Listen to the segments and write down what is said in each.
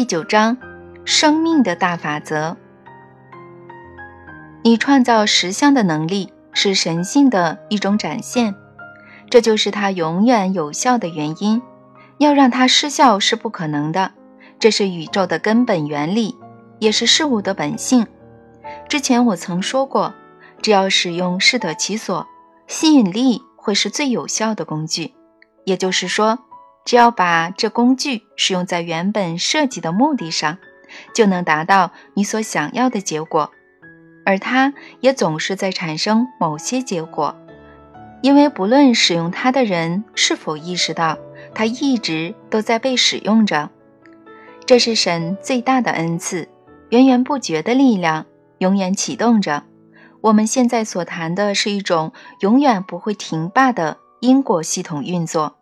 第九章：生命的大法则。你创造实相的能力是神性的一种展现，这就是它永远有效的原因。要让它失效是不可能的，这是宇宙的根本原理，也是事物的本性。之前我曾说过，只要使用适得其所，吸引力会是最有效的工具。也就是说。只要把这工具使用在原本设计的目的上，就能达到你所想要的结果。而它也总是在产生某些结果，因为不论使用它的人是否意识到，它一直都在被使用着。这是神最大的恩赐，源源不绝的力量，永远启动着。我们现在所谈的是一种永远不会停罢的因果系统运作。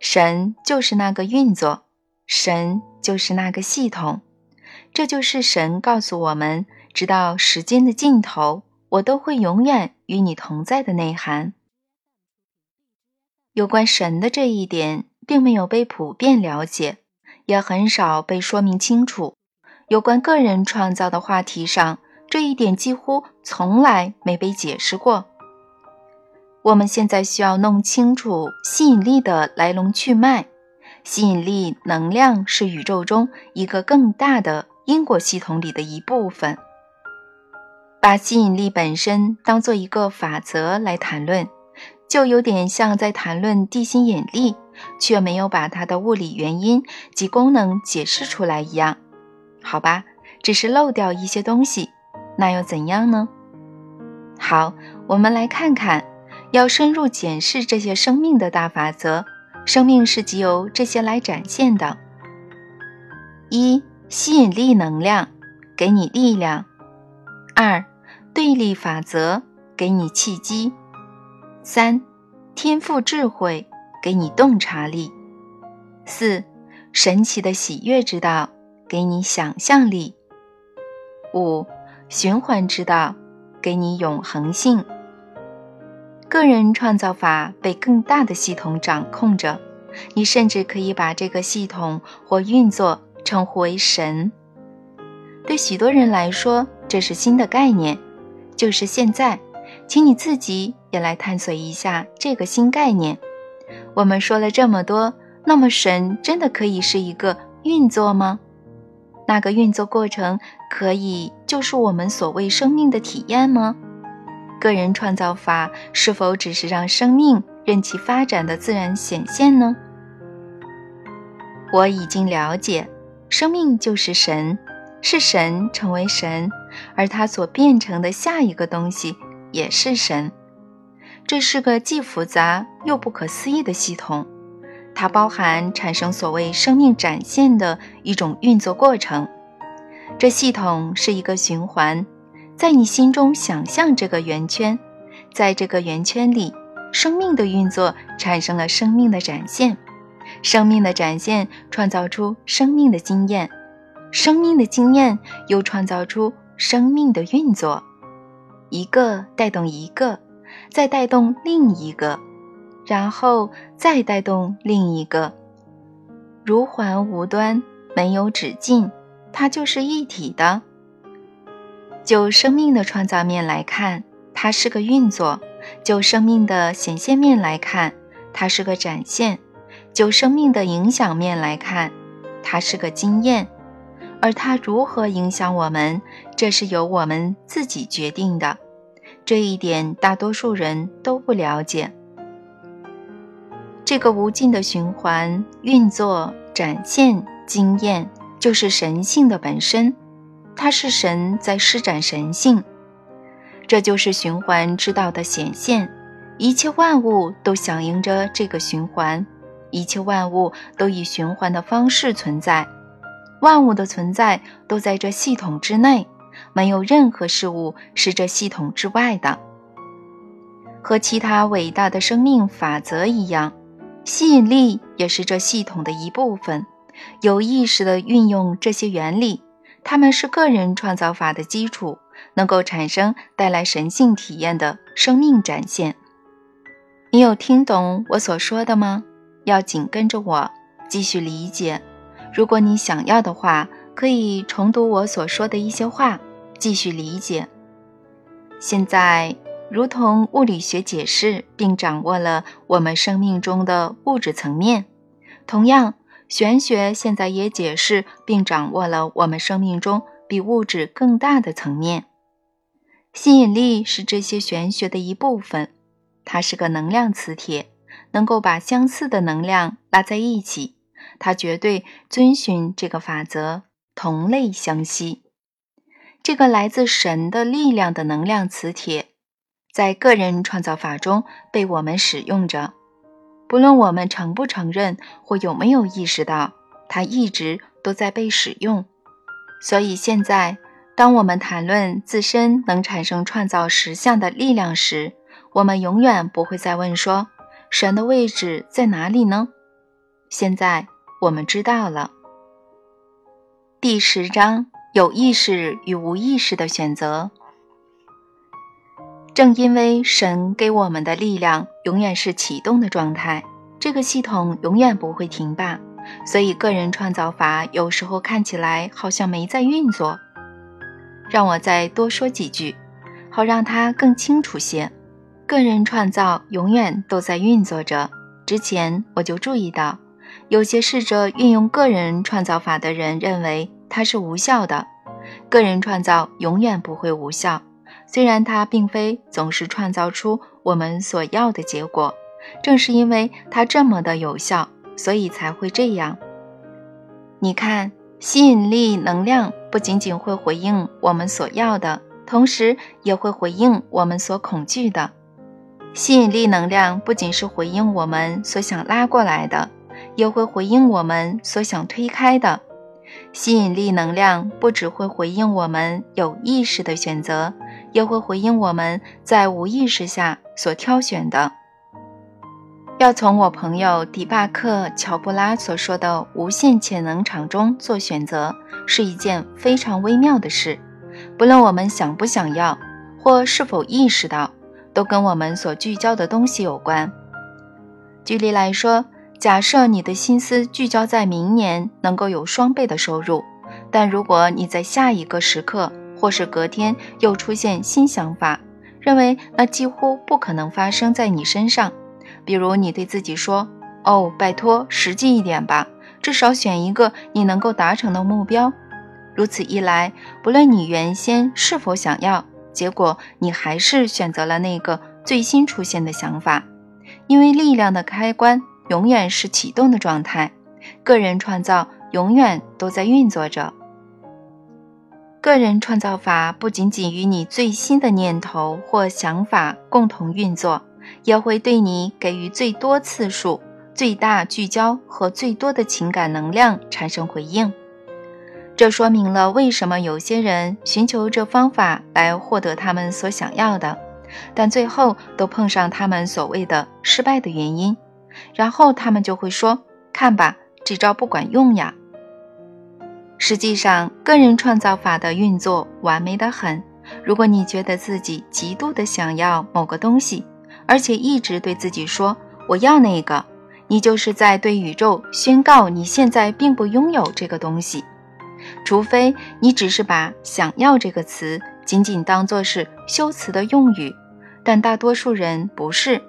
神就是那个运作，神就是那个系统，这就是神告诉我们，直到时间的尽头，我都会永远与你同在的内涵。有关神的这一点，并没有被普遍了解，也很少被说明清楚。有关个人创造的话题上，这一点几乎从来没被解释过。我们现在需要弄清楚吸引力的来龙去脉。吸引力能量是宇宙中一个更大的因果系统里的一部分。把吸引力本身当做一个法则来谈论，就有点像在谈论地心引力，却没有把它的物理原因及功能解释出来一样。好吧，只是漏掉一些东西，那又怎样呢？好，我们来看看。要深入检视这些生命的大法则，生命是藉由这些来展现的。一、吸引力能量给你力量；二、对立法则给你契机；三、天赋智慧给你洞察力；四、神奇的喜悦之道给你想象力；五、循环之道给你永恒性。个人创造法被更大的系统掌控着，你甚至可以把这个系统或运作称呼为神。对许多人来说，这是新的概念。就是现在，请你自己也来探索一下这个新概念。我们说了这么多，那么神真的可以是一个运作吗？那个运作过程可以就是我们所谓生命的体验吗？个人创造法是否只是让生命任其发展的自然显现呢？我已经了解，生命就是神，是神成为神，而它所变成的下一个东西也是神。这是个既复杂又不可思议的系统，它包含产生所谓生命展现的一种运作过程。这系统是一个循环。在你心中想象这个圆圈，在这个圆圈里，生命的运作产生了生命的展现，生命的展现创造出生命的经验，生命的经验又创造出生命的运作，一个带动一个，再带动另一个，然后再带动另一个，如环无端，没有止境，它就是一体的。就生命的创造面来看，它是个运作；就生命的显现面来看，它是个展现；就生命的影响面来看，它是个经验。而它如何影响我们，这是由我们自己决定的。这一点大多数人都不了解。这个无尽的循环运作、展现、经验，就是神性的本身。它是神在施展神性，这就是循环之道的显现。一切万物都响应着这个循环，一切万物都以循环的方式存在。万物的存在都在这系统之内，没有任何事物是这系统之外的。和其他伟大的生命法则一样，吸引力也是这系统的一部分。有意识地运用这些原理。他们是个人创造法的基础，能够产生带来神性体验的生命展现。你有听懂我所说的吗？要紧跟着我继续理解。如果你想要的话，可以重读我所说的一些话，继续理解。现在，如同物理学解释并掌握了我们生命中的物质层面，同样，玄学现在也解释并掌握了我们生命中比物质更大的层面。吸引力是这些玄学的一部分，它是个能量磁铁，能够把相似的能量拉在一起。它绝对遵循这个法则：同类相吸。这个来自神的力量的能量磁铁，在个人创造法中被我们使用着。不论我们承不承认或有没有意识到，它一直都在被使用。所以现在。当我们谈论自身能产生创造实相的力量时，我们永远不会再问说神的位置在哪里呢？现在我们知道了。第十章有意识与无意识的选择。正因为神给我们的力量永远是启动的状态，这个系统永远不会停吧，所以个人创造法有时候看起来好像没在运作。让我再多说几句，好让它更清楚些。个人创造永远都在运作着。之前我就注意到，有些试着运用个人创造法的人认为它是无效的。个人创造永远不会无效，虽然它并非总是创造出我们所要的结果。正是因为它这么的有效，所以才会这样。你看。吸引力能量不仅仅会回应我们所要的，同时也会回应我们所恐惧的。吸引力能量不仅是回应我们所想拉过来的，也会回应我们所想推开的。吸引力能量不只会回应我们有意识的选择，也会回应我们在无意识下所挑选的。要从我朋友迪巴克·乔布拉所说的无限潜能场中做选择，是一件非常微妙的事。不论我们想不想要，或是否意识到，都跟我们所聚焦的东西有关。举例来说，假设你的心思聚焦在明年能够有双倍的收入，但如果你在下一个时刻或是隔天又出现新想法，认为那几乎不可能发生在你身上。比如你对自己说：“哦，拜托，实际一点吧，至少选一个你能够达成的目标。”如此一来，不论你原先是否想要，结果你还是选择了那个最新出现的想法，因为力量的开关永远是启动的状态，个人创造永远都在运作着。个人创造法不仅仅与你最新的念头或想法共同运作。也会对你给予最多次数、最大聚焦和最多的情感能量产生回应。这说明了为什么有些人寻求这方法来获得他们所想要的，但最后都碰上他们所谓的失败的原因。然后他们就会说：“看吧，这招不管用呀。”实际上，个人创造法的运作完美的很。如果你觉得自己极度的想要某个东西，而且一直对自己说“我要那个”，你就是在对宇宙宣告你现在并不拥有这个东西，除非你只是把“想要”这个词仅仅当作是修辞的用语，但大多数人不是。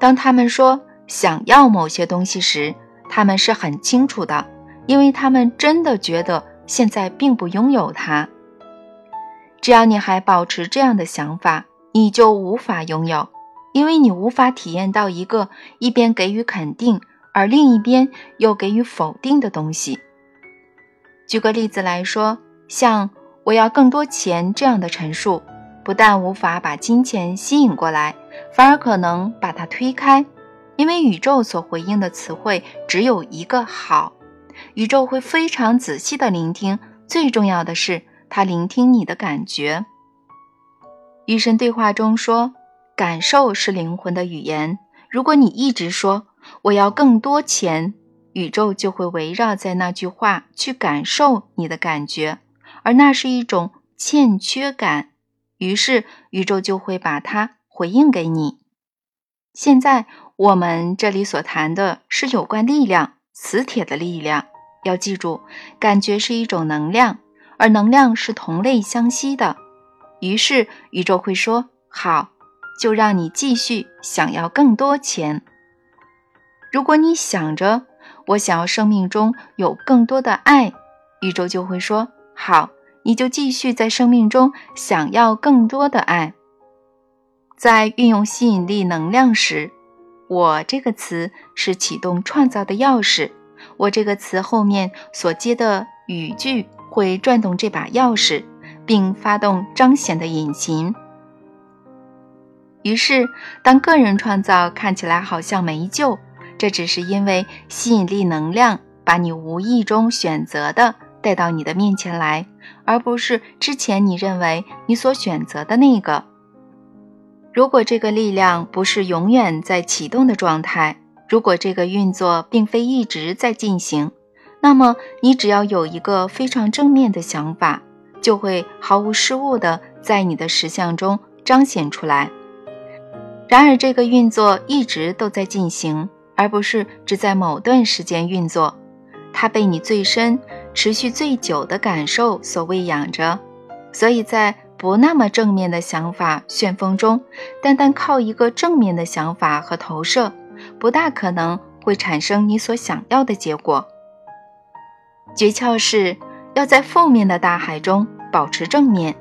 当他们说想要某些东西时，他们是很清楚的，因为他们真的觉得现在并不拥有它。只要你还保持这样的想法。你就无法拥有，因为你无法体验到一个一边给予肯定，而另一边又给予否定的东西。举个例子来说，像“我要更多钱”这样的陈述，不但无法把金钱吸引过来，反而可能把它推开，因为宇宙所回应的词汇只有一个“好”。宇宙会非常仔细地聆听，最重要的是，它聆听你的感觉。与神对话中说：“感受是灵魂的语言。如果你一直说我要更多钱，宇宙就会围绕在那句话去感受你的感觉，而那是一种欠缺感。于是宇宙就会把它回应给你。现在我们这里所谈的是有关力量、磁铁的力量，要记住，感觉是一种能量，而能量是同类相吸的。于是宇宙会说：“好，就让你继续想要更多钱。”如果你想着我想要生命中有更多的爱，宇宙就会说：“好，你就继续在生命中想要更多的爱。”在运用吸引力能量时，我这个词是启动创造的钥匙。我这个词后面所接的语句会转动这把钥匙，并发动彰显的引擎。于是，当个人创造看起来好像没救，这只是因为吸引力能量把你无意中选择的带到你的面前来，而不是之前你认为你所选择的那个。如果这个力量不是永远在启动的状态，如果这个运作并非一直在进行，那么你只要有一个非常正面的想法，就会毫无失误地在你的实相中彰显出来。然而，这个运作一直都在进行，而不是只在某段时间运作。它被你最深、持续最久的感受所喂养着，所以在不那么正面的想法旋风中，单单靠一个正面的想法和投射。不大可能会产生你所想要的结果。诀窍是要在负面的大海中保持正面。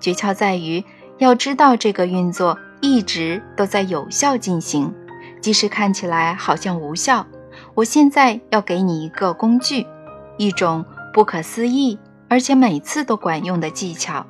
诀窍在于要知道这个运作一直都在有效进行，即使看起来好像无效。我现在要给你一个工具，一种不可思议而且每次都管用的技巧。